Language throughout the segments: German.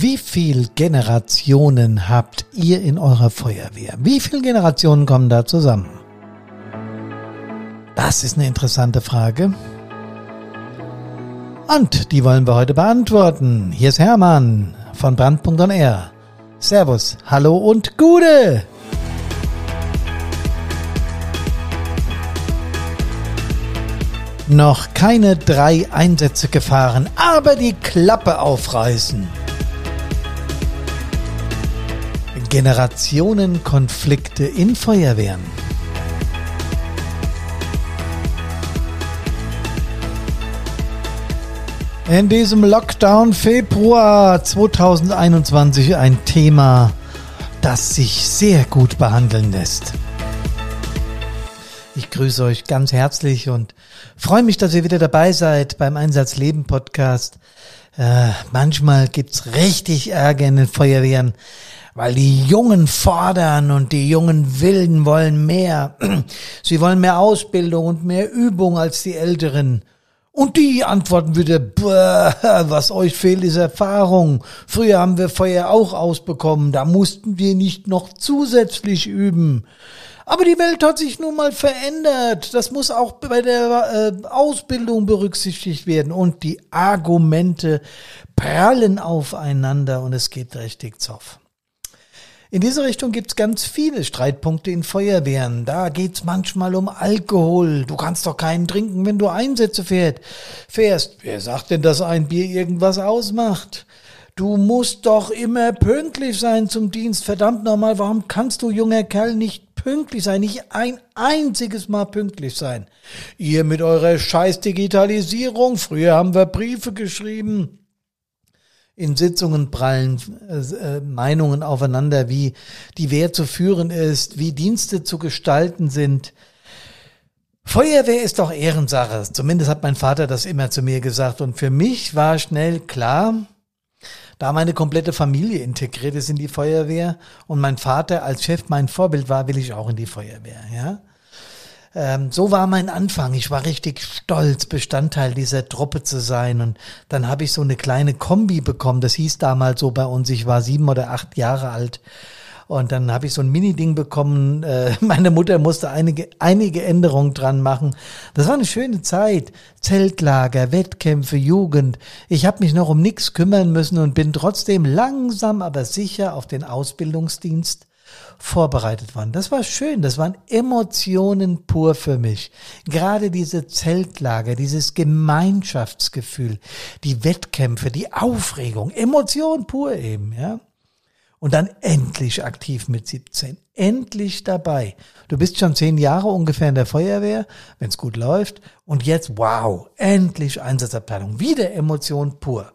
Wie viel Generationen habt ihr in eurer Feuerwehr? Wie viele Generationen kommen da zusammen? Das ist eine interessante Frage. Und die wollen wir heute beantworten. Hier ist Hermann von Brand.r. Servus, hallo und Gude! Noch keine drei Einsätze gefahren, aber die Klappe aufreißen. Generationenkonflikte in Feuerwehren. In diesem Lockdown Februar 2021 ein Thema, das sich sehr gut behandeln lässt. Ich grüße euch ganz herzlich und freue mich, dass ihr wieder dabei seid beim Einsatz Leben Podcast. Äh, manchmal gibt's richtig Ärger in den Feuerwehren, weil die Jungen fordern und die jungen Wilden wollen mehr. Sie wollen mehr Ausbildung und mehr Übung als die Älteren. Und die antworten wieder, was euch fehlt, ist Erfahrung. Früher haben wir Feuer auch ausbekommen, da mussten wir nicht noch zusätzlich üben. Aber die Welt hat sich nun mal verändert. Das muss auch bei der äh, Ausbildung berücksichtigt werden. Und die Argumente prallen aufeinander und es geht richtig zoff. In diese Richtung gibt's ganz viele Streitpunkte in Feuerwehren. Da geht's manchmal um Alkohol. Du kannst doch keinen trinken, wenn du Einsätze fährt, fährst. Wer sagt denn, dass ein Bier irgendwas ausmacht? Du musst doch immer pünktlich sein zum Dienst. Verdammt nochmal, warum kannst du, junger Kerl, nicht pünktlich sein? Nicht ein einziges Mal pünktlich sein. Ihr mit eurer scheiß Digitalisierung. Früher haben wir Briefe geschrieben in Sitzungen prallen äh, äh, Meinungen aufeinander, wie die Wehr zu führen ist, wie Dienste zu gestalten sind. Feuerwehr ist doch Ehrensache. Zumindest hat mein Vater das immer zu mir gesagt. Und für mich war schnell klar, da meine komplette Familie integriert ist in die Feuerwehr und mein Vater als Chef mein Vorbild war, will ich auch in die Feuerwehr, ja. Ähm, so war mein Anfang. Ich war richtig stolz, Bestandteil dieser Truppe zu sein. Und dann habe ich so eine kleine Kombi bekommen. Das hieß damals so bei uns. Ich war sieben oder acht Jahre alt. Und dann habe ich so ein Mini-Ding bekommen. Äh, meine Mutter musste einige, einige Änderungen dran machen. Das war eine schöne Zeit. Zeltlager, Wettkämpfe, Jugend. Ich habe mich noch um nichts kümmern müssen und bin trotzdem langsam, aber sicher auf den Ausbildungsdienst vorbereitet worden. Das war schön, das waren Emotionen pur für mich. Gerade diese Zeltlager, dieses Gemeinschaftsgefühl, die Wettkämpfe, die Aufregung, Emotion pur eben, ja. Und dann endlich aktiv mit 17. Endlich dabei. Du bist schon zehn Jahre ungefähr in der Feuerwehr, wenn es gut läuft. Und jetzt, wow, endlich Einsatzabteilung. Wieder Emotion pur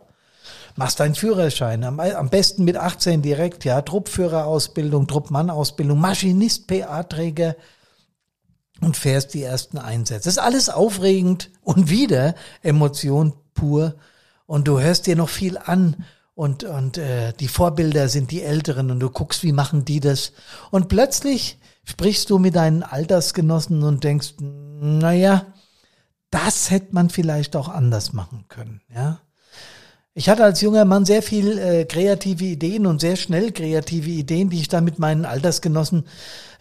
machst deinen Führerschein, am, am besten mit 18 direkt, ja, Truppführerausbildung, Truppmannausbildung, Maschinist, PA-Träger und fährst die ersten Einsätze. Das ist alles aufregend und wieder Emotion pur. Und du hörst dir noch viel an. Und und äh, die Vorbilder sind die Älteren und du guckst, wie machen die das. Und plötzlich sprichst du mit deinen Altersgenossen und denkst, naja, das hätte man vielleicht auch anders machen können, ja. Ich hatte als junger Mann sehr viel äh, kreative Ideen und sehr schnell kreative Ideen, die ich dann mit meinen Altersgenossen,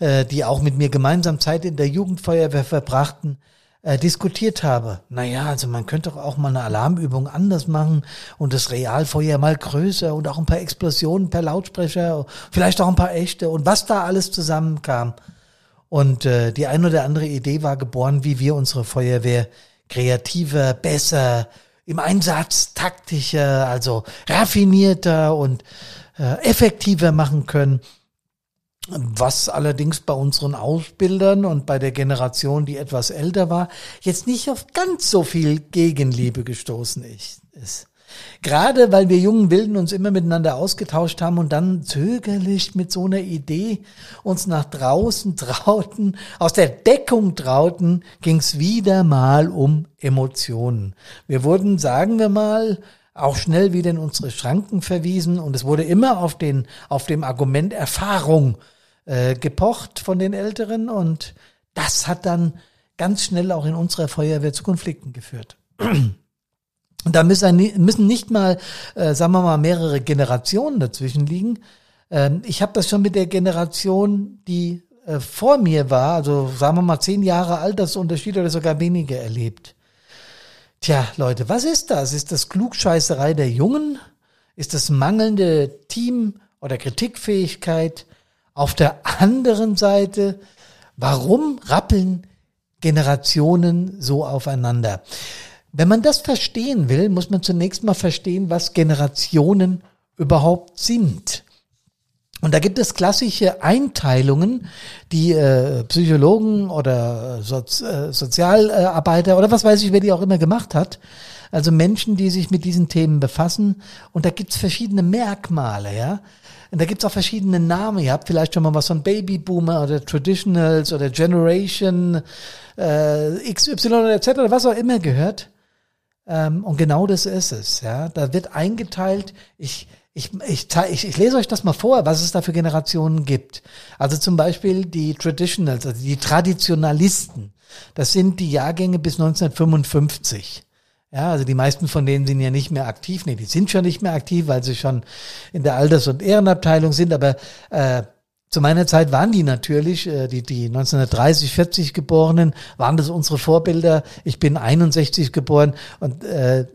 äh, die auch mit mir gemeinsam Zeit in der Jugendfeuerwehr verbrachten, äh, diskutiert habe. Naja, also man könnte doch auch mal eine Alarmübung anders machen und das Realfeuer mal größer und auch ein paar Explosionen per Lautsprecher, vielleicht auch ein paar echte und was da alles zusammenkam. Und äh, die ein oder andere Idee war geboren, wie wir unsere Feuerwehr kreativer, besser, im Einsatz taktischer, also raffinierter und äh, effektiver machen können. Was allerdings bei unseren Ausbildern und bei der Generation, die etwas älter war, jetzt nicht auf ganz so viel Gegenliebe gestoßen ist. Gerade weil wir jungen Wilden uns immer miteinander ausgetauscht haben und dann zögerlich mit so einer Idee uns nach draußen trauten, aus der Deckung trauten, ging es wieder mal um Emotionen. Wir wurden, sagen wir mal, auch schnell wieder in unsere Schranken verwiesen und es wurde immer auf den auf dem Argument Erfahrung äh, gepocht von den Älteren und das hat dann ganz schnell auch in unserer Feuerwehr zu Konflikten geführt. Und da müssen, müssen nicht mal, äh, sagen wir mal, mehrere Generationen dazwischen liegen. Ähm, ich habe das schon mit der Generation, die äh, vor mir war, also sagen wir mal zehn Jahre Altersunterschied oder sogar weniger erlebt. Tja, Leute, was ist das? Ist das Klugscheißerei der Jungen? Ist das mangelnde Team- oder Kritikfähigkeit? Auf der anderen Seite, warum rappeln Generationen so aufeinander? Wenn man das verstehen will, muss man zunächst mal verstehen, was Generationen überhaupt sind. Und da gibt es klassische Einteilungen, die äh, Psychologen oder Sozi äh, Sozialarbeiter oder was weiß ich, wer die auch immer gemacht hat. Also Menschen, die sich mit diesen Themen befassen. Und da gibt's verschiedene Merkmale, ja. Und da gibt's auch verschiedene Namen. Ihr habt vielleicht schon mal was von Babyboomer oder Traditionals oder Generation äh, XY oder etc. was auch immer gehört. Ähm, und genau das ist es. Ja, da wird eingeteilt. Ich ich, ich, ich, ich lese euch das mal vor, was es da für Generationen gibt. Also zum Beispiel die Traditionals, also die Traditionalisten. Das sind die Jahrgänge bis 1955. Ja, also die meisten von denen sind ja nicht mehr aktiv. Nee, die sind schon nicht mehr aktiv, weil sie schon in der Alters- und Ehrenabteilung sind. Aber äh, zu meiner Zeit waren die natürlich, äh, die, die 1930, 40 Geborenen, waren das unsere Vorbilder. Ich bin 61 geboren und äh,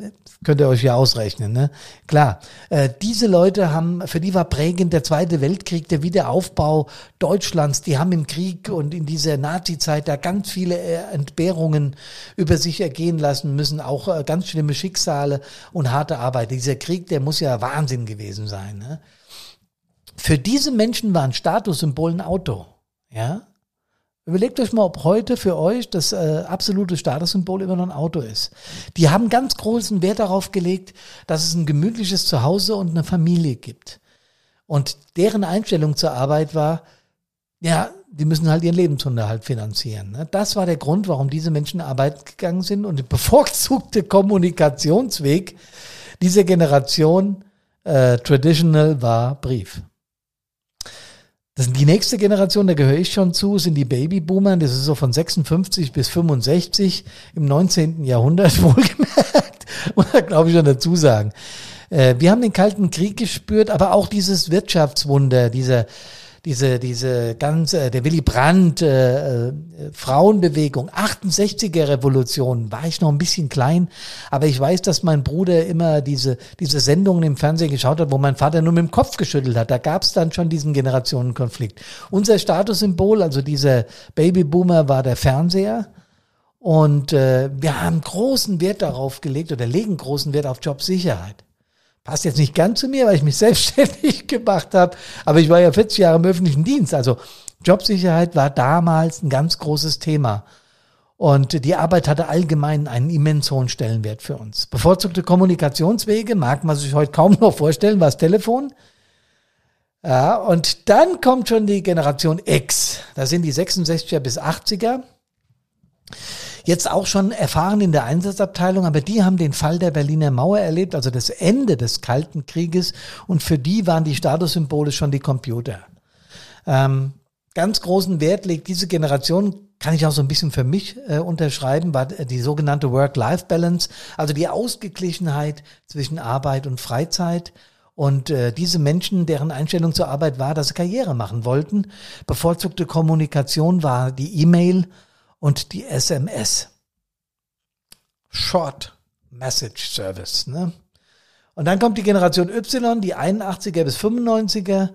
könnt ihr euch ja ausrechnen. Ne? Klar, äh, diese Leute haben, für die war prägend der Zweite Weltkrieg, der Wiederaufbau Deutschlands. Die haben im Krieg und in dieser Nazi-Zeit da ganz viele äh, Entbehrungen über sich ergehen lassen müssen, auch äh, ganz schlimme Schicksale und harte Arbeit. Dieser Krieg, der muss ja Wahnsinn gewesen sein. Ne? Für diese Menschen war ein Statussymbol ein Auto. Ja? Überlegt euch mal, ob heute für euch das äh, absolute Statussymbol immer noch ein Auto ist. Die haben ganz großen Wert darauf gelegt, dass es ein gemütliches Zuhause und eine Familie gibt. Und deren Einstellung zur Arbeit war, ja, die müssen halt ihren Lebensunterhalt finanzieren. Ne? Das war der Grund, warum diese Menschen Arbeit gegangen sind. Und der bevorzugte Kommunikationsweg dieser Generation äh, traditional war Brief. Das sind die nächste Generation, da gehöre ich schon zu, sind die Babyboomer. Das ist so von 56 bis 65 im 19. Jahrhundert wohlgemerkt. Muss man, glaube ich, schon dazu sagen. Äh, wir haben den Kalten Krieg gespürt, aber auch dieses Wirtschaftswunder, dieser diese, diese ganze, der Willy Brandt, äh, äh, Frauenbewegung, 68er Revolution, war ich noch ein bisschen klein, aber ich weiß, dass mein Bruder immer diese, diese Sendungen im Fernsehen geschaut hat, wo mein Vater nur mit dem Kopf geschüttelt hat. Da gab es dann schon diesen Generationenkonflikt. Unser Statussymbol, also dieser Babyboomer, war der Fernseher. Und äh, wir haben großen Wert darauf gelegt oder legen großen Wert auf Jobsicherheit passt jetzt nicht ganz zu mir, weil ich mich selbstständig gemacht habe, aber ich war ja 40 Jahre im öffentlichen Dienst. Also Jobsicherheit war damals ein ganz großes Thema. Und die Arbeit hatte allgemein einen immens hohen Stellenwert für uns. Bevorzugte Kommunikationswege mag man sich heute kaum noch vorstellen, war das Telefon. Ja, und dann kommt schon die Generation X. Da sind die 66er bis 80er jetzt auch schon erfahren in der Einsatzabteilung, aber die haben den Fall der Berliner Mauer erlebt, also das Ende des Kalten Krieges und für die waren die Statussymbole schon die Computer. Ähm, ganz großen Wert legt diese Generation kann ich auch so ein bisschen für mich äh, unterschreiben, war die sogenannte Work-Life-Balance, also die Ausgeglichenheit zwischen Arbeit und Freizeit. Und äh, diese Menschen, deren Einstellung zur Arbeit war, dass sie Karriere machen wollten, bevorzugte Kommunikation war die E-Mail und die SMS. Short Message Service. Ne? Und dann kommt die Generation Y, die 81er bis 95er.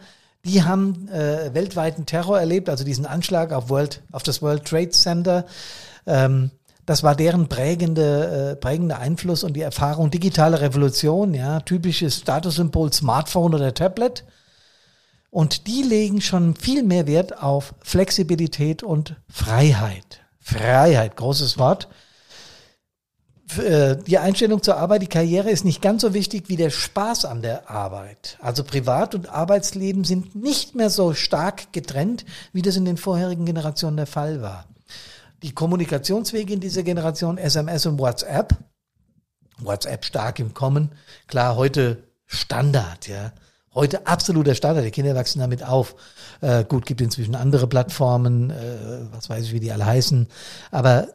Die haben äh, weltweiten Terror erlebt, also diesen Anschlag auf, World, auf das World Trade Center. Ähm, das war deren prägende, äh, prägende Einfluss und die Erfahrung digitale Revolution, ja, typisches Statussymbol Smartphone oder Tablet. Und die legen schon viel mehr Wert auf Flexibilität und Freiheit. Freiheit, großes Wort. Äh, die Einstellung zur Arbeit, die Karriere ist nicht ganz so wichtig wie der Spaß an der Arbeit. Also Privat- und Arbeitsleben sind nicht mehr so stark getrennt, wie das in den vorherigen Generationen der Fall war. Die Kommunikationswege in dieser Generation, SMS und WhatsApp, WhatsApp stark im Kommen, klar, heute Standard, ja. Heute absoluter Standard. Die Kinder wachsen damit auf. Äh, gut, gibt inzwischen andere Plattformen, äh, was weiß ich, wie die alle heißen. Aber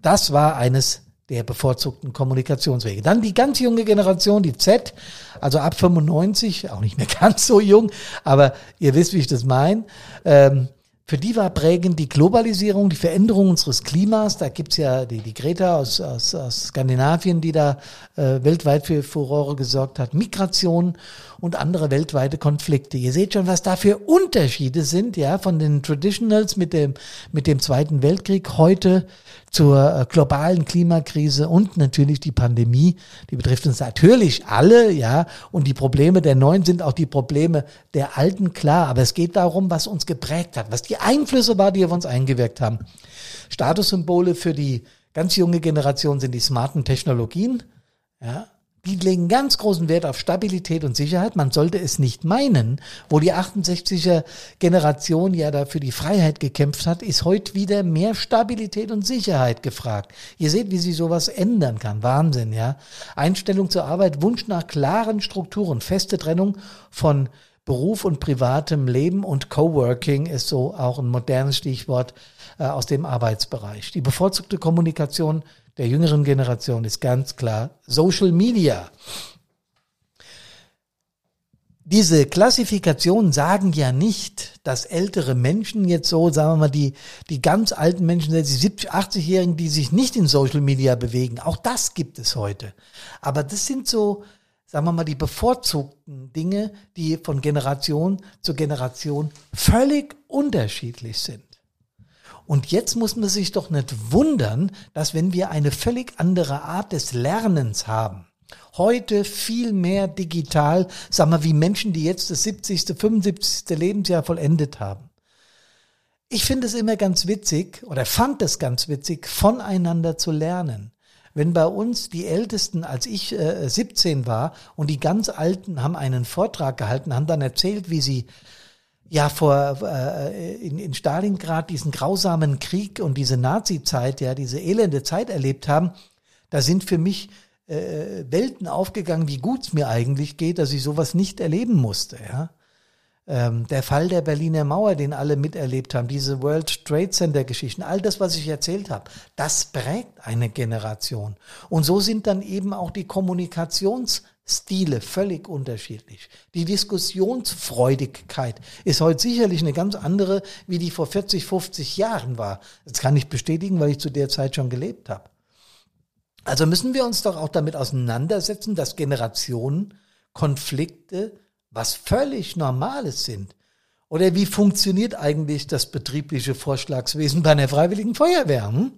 das war eines der bevorzugten Kommunikationswege. Dann die ganz junge Generation, die Z, also ab 95, auch nicht mehr ganz so jung, aber ihr wisst, wie ich das meine. Ähm, für die war prägend die Globalisierung, die Veränderung unseres Klimas. Da gibt's ja die, die Greta aus, aus, aus Skandinavien, die da äh, weltweit für Furore gesorgt hat. Migration und andere weltweite Konflikte. Ihr seht schon, was da für Unterschiede sind, ja, von den Traditionals mit dem, mit dem Zweiten Weltkrieg heute zur äh, globalen Klimakrise und natürlich die Pandemie. Die betrifft uns natürlich alle, ja, und die Probleme der Neuen sind auch die Probleme der Alten, klar. Aber es geht darum, was uns geprägt hat, was die Einflüsse war, die auf uns eingewirkt haben. Statussymbole für die ganz junge Generation sind die smarten Technologien, ja, die legen ganz großen Wert auf Stabilität und Sicherheit. Man sollte es nicht meinen. Wo die 68er Generation ja da für die Freiheit gekämpft hat, ist heute wieder mehr Stabilität und Sicherheit gefragt. Ihr seht, wie sich sowas ändern kann. Wahnsinn, ja. Einstellung zur Arbeit, Wunsch nach klaren Strukturen, feste Trennung von Beruf und privatem Leben und Coworking ist so auch ein modernes Stichwort äh, aus dem Arbeitsbereich. Die bevorzugte Kommunikation der jüngeren Generation ist ganz klar Social Media. Diese Klassifikationen sagen ja nicht, dass ältere Menschen jetzt so, sagen wir mal, die, die ganz alten Menschen, die 70, 80-Jährigen, die sich nicht in Social Media bewegen. Auch das gibt es heute. Aber das sind so, sagen wir mal, die bevorzugten Dinge, die von Generation zu Generation völlig unterschiedlich sind. Und jetzt muss man sich doch nicht wundern, dass wenn wir eine völlig andere Art des Lernens haben, heute viel mehr digital, sagen wir, wie Menschen, die jetzt das 70., 75. Lebensjahr vollendet haben. Ich finde es immer ganz witzig oder fand es ganz witzig, voneinander zu lernen. Wenn bei uns die Ältesten, als ich äh, 17 war, und die ganz Alten haben einen Vortrag gehalten, haben dann erzählt, wie sie ja vor äh, in, in Stalingrad diesen grausamen Krieg und diese Nazi-Zeit, ja, diese elende Zeit erlebt haben, da sind für mich äh, Welten aufgegangen, wie gut es mir eigentlich geht, dass ich sowas nicht erleben musste, ja. Ähm, der Fall der Berliner Mauer, den alle miterlebt haben, diese World Trade Center Geschichten, all das, was ich erzählt habe, das prägt eine Generation. Und so sind dann eben auch die Kommunikations Stile völlig unterschiedlich. Die Diskussionsfreudigkeit ist heute sicherlich eine ganz andere, wie die vor 40, 50 Jahren war. Das kann ich bestätigen, weil ich zu der Zeit schon gelebt habe. Also müssen wir uns doch auch damit auseinandersetzen, dass Generationenkonflikte was völlig Normales sind. Oder wie funktioniert eigentlich das betriebliche Vorschlagswesen bei einer freiwilligen Feuerwehr? Hm?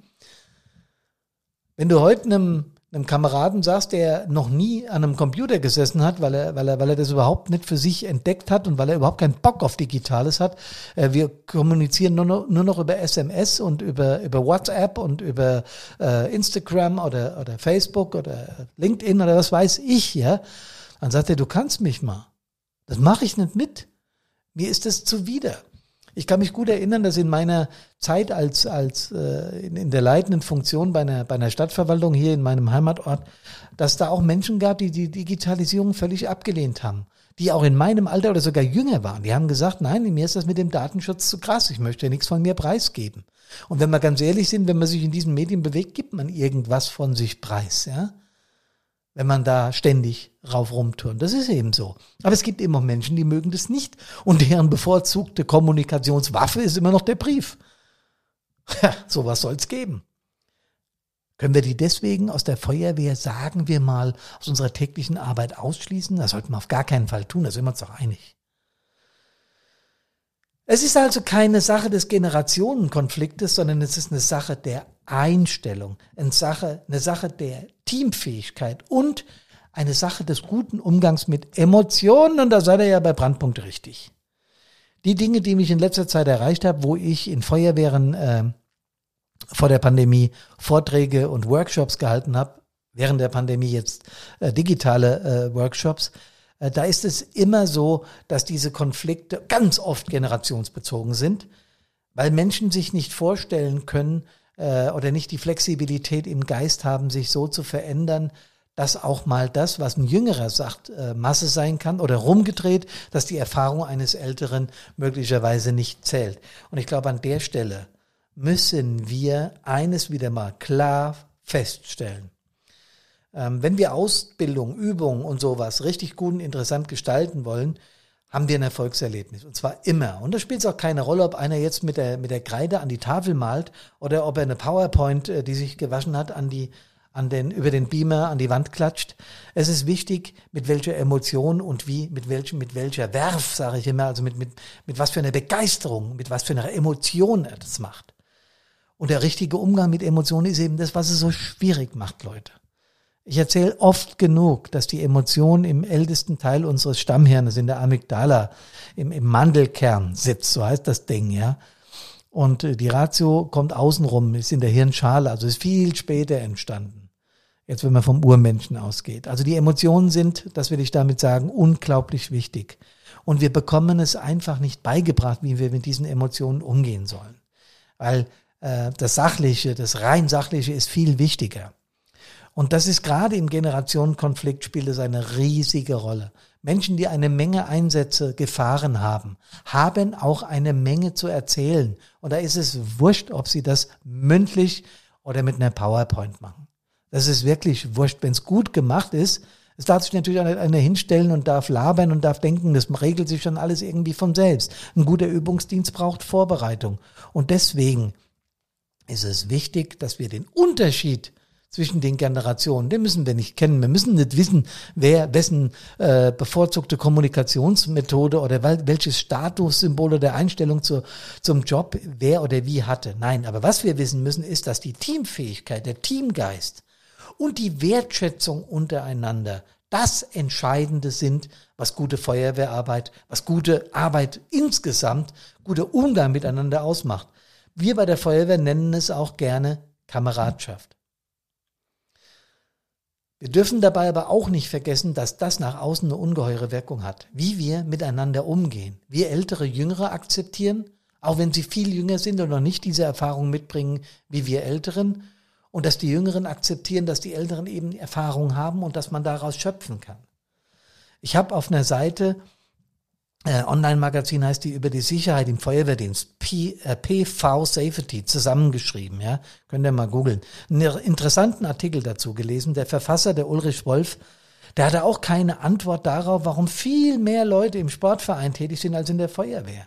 Wenn du heute einem einem Kameraden sagst, der noch nie an einem Computer gesessen hat, weil er, weil er, weil er das überhaupt nicht für sich entdeckt hat und weil er überhaupt keinen Bock auf Digitales hat. Äh, wir kommunizieren nur noch, nur noch über SMS und über, über WhatsApp und über äh, Instagram oder, oder Facebook oder LinkedIn oder was weiß ich, ja. Dann sagt er, du kannst mich mal. Das mache ich nicht mit. Mir ist das zuwider. Ich kann mich gut erinnern, dass in meiner Zeit als, als äh, in, in der leitenden Funktion bei einer, bei einer Stadtverwaltung hier in meinem Heimatort, dass da auch Menschen gab, die die Digitalisierung völlig abgelehnt haben. Die auch in meinem Alter oder sogar jünger waren. Die haben gesagt, nein, mir ist das mit dem Datenschutz zu krass. Ich möchte ja nichts von mir preisgeben. Und wenn wir ganz ehrlich sind, wenn man sich in diesen Medien bewegt, gibt man irgendwas von sich preis, ja wenn man da ständig rauf rumturnt. Das ist eben so. Aber es gibt immer Menschen, die mögen das nicht. Und deren bevorzugte Kommunikationswaffe ist immer noch der Brief. Ja, sowas soll's geben. Können wir die deswegen aus der Feuerwehr, sagen wir mal, aus unserer täglichen Arbeit ausschließen? Das sollten wir auf gar keinen Fall tun, da sind wir uns doch einig. Es ist also keine Sache des Generationenkonfliktes, sondern es ist eine Sache der Einstellung, eine Sache, eine Sache der Teamfähigkeit und eine Sache des guten Umgangs mit Emotionen. Und da seid ihr ja bei Brandpunkt richtig. Die Dinge, die mich in letzter Zeit erreicht habe, wo ich in Feuerwehren äh, vor der Pandemie Vorträge und Workshops gehalten habe, während der Pandemie jetzt äh, digitale äh, Workshops, äh, da ist es immer so, dass diese Konflikte ganz oft generationsbezogen sind, weil Menschen sich nicht vorstellen können äh, oder nicht die Flexibilität im Geist haben, sich so zu verändern, dass auch mal das, was ein Jüngerer sagt, äh, Masse sein kann oder rumgedreht, dass die Erfahrung eines Älteren möglicherweise nicht zählt. Und ich glaube, an der Stelle müssen wir eines wieder mal klar feststellen. Ähm, wenn wir Ausbildung, Übung und sowas richtig gut und interessant gestalten wollen, haben wir ein Erfolgserlebnis. Und zwar immer. Und da spielt es auch keine Rolle, ob einer jetzt mit der, mit der Kreide an die Tafel malt oder ob er eine PowerPoint, äh, die sich gewaschen hat, an die, an den, über den Beamer an die Wand klatscht. Es ist wichtig, mit welcher Emotion und wie, mit welchem, mit welcher Werf, sage ich immer, also mit, mit, mit was für einer Begeisterung, mit was für einer Emotion er das macht. Und der richtige Umgang mit Emotionen ist eben das, was es so schwierig macht, Leute. Ich erzähle oft genug, dass die Emotion im ältesten Teil unseres Stammhirnes, in der Amygdala, im, im Mandelkern sitzt, so heißt das Ding, ja. Und äh, die Ratio kommt außenrum, ist in der Hirnschale, also ist viel später entstanden. Jetzt, wenn man vom Urmenschen ausgeht. Also die Emotionen sind, das will ich damit sagen, unglaublich wichtig. Und wir bekommen es einfach nicht beigebracht, wie wir mit diesen Emotionen umgehen sollen. Weil äh, das Sachliche, das rein Sachliche ist viel wichtiger. Und das ist gerade im Generationenkonflikt spielt es eine riesige Rolle. Menschen, die eine Menge Einsätze gefahren haben, haben auch eine Menge zu erzählen. Und da ist es wurscht, ob sie das mündlich oder mit einer PowerPoint machen. Das ist wirklich wurscht. Wenn es gut gemacht ist, es darf sich natürlich einer hinstellen und darf labern und darf denken, das regelt sich schon alles irgendwie von selbst. Ein guter Übungsdienst braucht Vorbereitung. Und deswegen ist es wichtig, dass wir den Unterschied zwischen den Generationen. Den müssen wir nicht kennen. Wir müssen nicht wissen, wer wessen äh, bevorzugte Kommunikationsmethode oder welches Statussymbol oder Einstellung zu, zum Job wer oder wie hatte. Nein, aber was wir wissen müssen, ist, dass die Teamfähigkeit, der Teamgeist und die Wertschätzung untereinander das Entscheidende sind, was gute Feuerwehrarbeit, was gute Arbeit insgesamt, guter Umgang miteinander ausmacht. Wir bei der Feuerwehr nennen es auch gerne Kameradschaft. Wir dürfen dabei aber auch nicht vergessen, dass das nach außen eine ungeheure Wirkung hat, wie wir miteinander umgehen. Wir Ältere Jüngere akzeptieren, auch wenn sie viel jünger sind und noch nicht diese Erfahrung mitbringen wie wir Älteren, und dass die Jüngeren akzeptieren, dass die Älteren eben Erfahrung haben und dass man daraus schöpfen kann. Ich habe auf einer Seite Online-Magazin heißt die über die Sicherheit im Feuerwehrdienst, P, äh, PV Safety, zusammengeschrieben, ja. Könnt ihr mal googeln. Einen interessanten Artikel dazu gelesen. Der Verfasser, der Ulrich Wolf, der hatte auch keine Antwort darauf, warum viel mehr Leute im Sportverein tätig sind als in der Feuerwehr.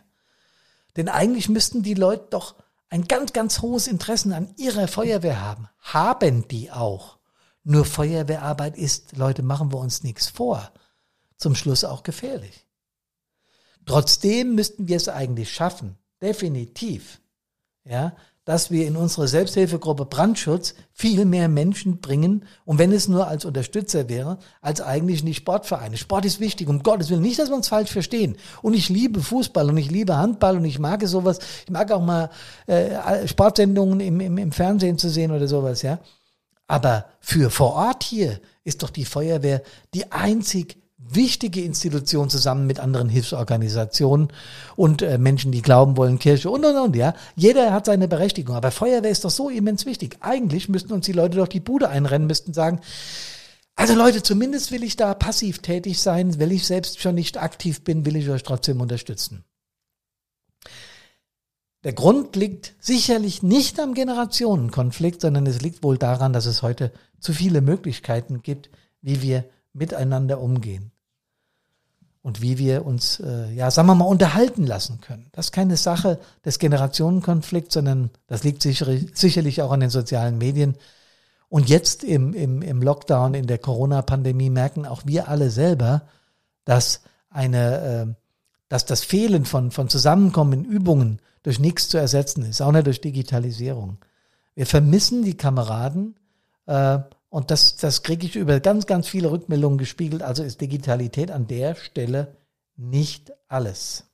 Denn eigentlich müssten die Leute doch ein ganz, ganz hohes Interesse an ihrer Feuerwehr haben. Haben die auch. Nur Feuerwehrarbeit ist, Leute, machen wir uns nichts vor, zum Schluss auch gefährlich. Trotzdem müssten wir es eigentlich schaffen, definitiv, ja, dass wir in unsere Selbsthilfegruppe Brandschutz viel mehr Menschen bringen und wenn es nur als Unterstützer wäre, als eigentlich die Sportvereine. Sport ist wichtig, um Gottes Willen. Nicht, dass wir uns falsch verstehen. Und ich liebe Fußball und ich liebe Handball und ich mag sowas. Ich mag auch mal äh, Sportsendungen im, im, im Fernsehen zu sehen oder sowas, ja. Aber für vor Ort hier ist doch die Feuerwehr die einzig wichtige Institution zusammen mit anderen Hilfsorganisationen und äh, Menschen, die glauben wollen, Kirche und und und, ja. Jeder hat seine Berechtigung. Aber Feuerwehr ist doch so immens wichtig. Eigentlich müssten uns die Leute doch die Bude einrennen, müssten sagen, also Leute, zumindest will ich da passiv tätig sein, weil ich selbst schon nicht aktiv bin, will ich euch trotzdem unterstützen. Der Grund liegt sicherlich nicht am Generationenkonflikt, sondern es liegt wohl daran, dass es heute zu viele Möglichkeiten gibt, wie wir miteinander umgehen und wie wir uns, äh, ja, sagen wir mal, unterhalten lassen können. Das ist keine Sache des Generationenkonflikts, sondern das liegt sicher, sicherlich auch an den sozialen Medien. Und jetzt im, im, im Lockdown, in der Corona-Pandemie merken auch wir alle selber, dass eine, äh, dass das Fehlen von, von Zusammenkommen, Übungen durch nichts zu ersetzen ist, auch nicht durch Digitalisierung. Wir vermissen die Kameraden, äh, und das, das kriege ich über ganz, ganz viele Rückmeldungen gespiegelt. Also ist Digitalität an der Stelle nicht alles.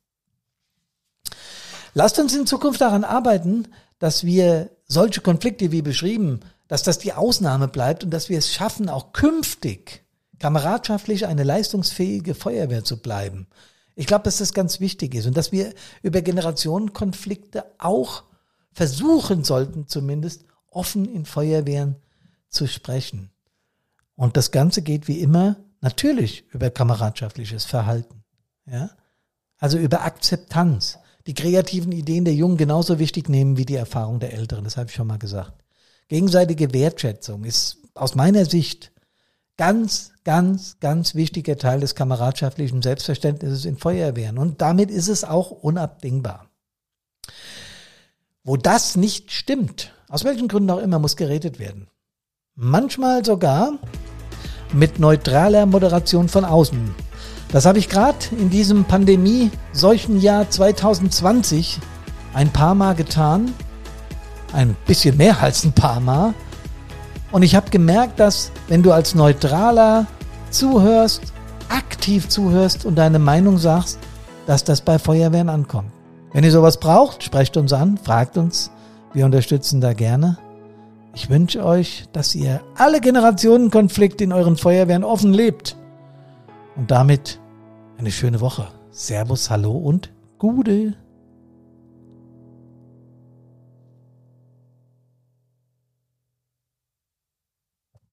Lasst uns in Zukunft daran arbeiten, dass wir solche Konflikte wie beschrieben, dass das die Ausnahme bleibt und dass wir es schaffen, auch künftig kameradschaftlich eine leistungsfähige Feuerwehr zu bleiben. Ich glaube, dass das ganz wichtig ist und dass wir über Generationenkonflikte auch versuchen sollten, zumindest offen in Feuerwehren zu sprechen. Und das Ganze geht wie immer natürlich über kameradschaftliches Verhalten. Ja? Also über Akzeptanz. Die kreativen Ideen der Jungen genauso wichtig nehmen wie die Erfahrung der Älteren. Das habe ich schon mal gesagt. Gegenseitige Wertschätzung ist aus meiner Sicht ganz, ganz, ganz wichtiger Teil des kameradschaftlichen Selbstverständnisses in Feuerwehren. Und damit ist es auch unabdingbar. Wo das nicht stimmt, aus welchen Gründen auch immer, muss geredet werden. Manchmal sogar mit neutraler Moderation von außen. Das habe ich gerade in diesem Pandemie-solchen Jahr 2020 ein paar Mal getan. Ein bisschen mehr als ein paar Mal. Und ich habe gemerkt, dass wenn du als Neutraler zuhörst, aktiv zuhörst und deine Meinung sagst, dass das bei Feuerwehren ankommt. Wenn ihr sowas braucht, sprecht uns an, fragt uns. Wir unterstützen da gerne. Ich wünsche euch, dass ihr alle Generationenkonflikte in euren Feuerwehren offen lebt. Und damit eine schöne Woche. Servus, hallo und Gude.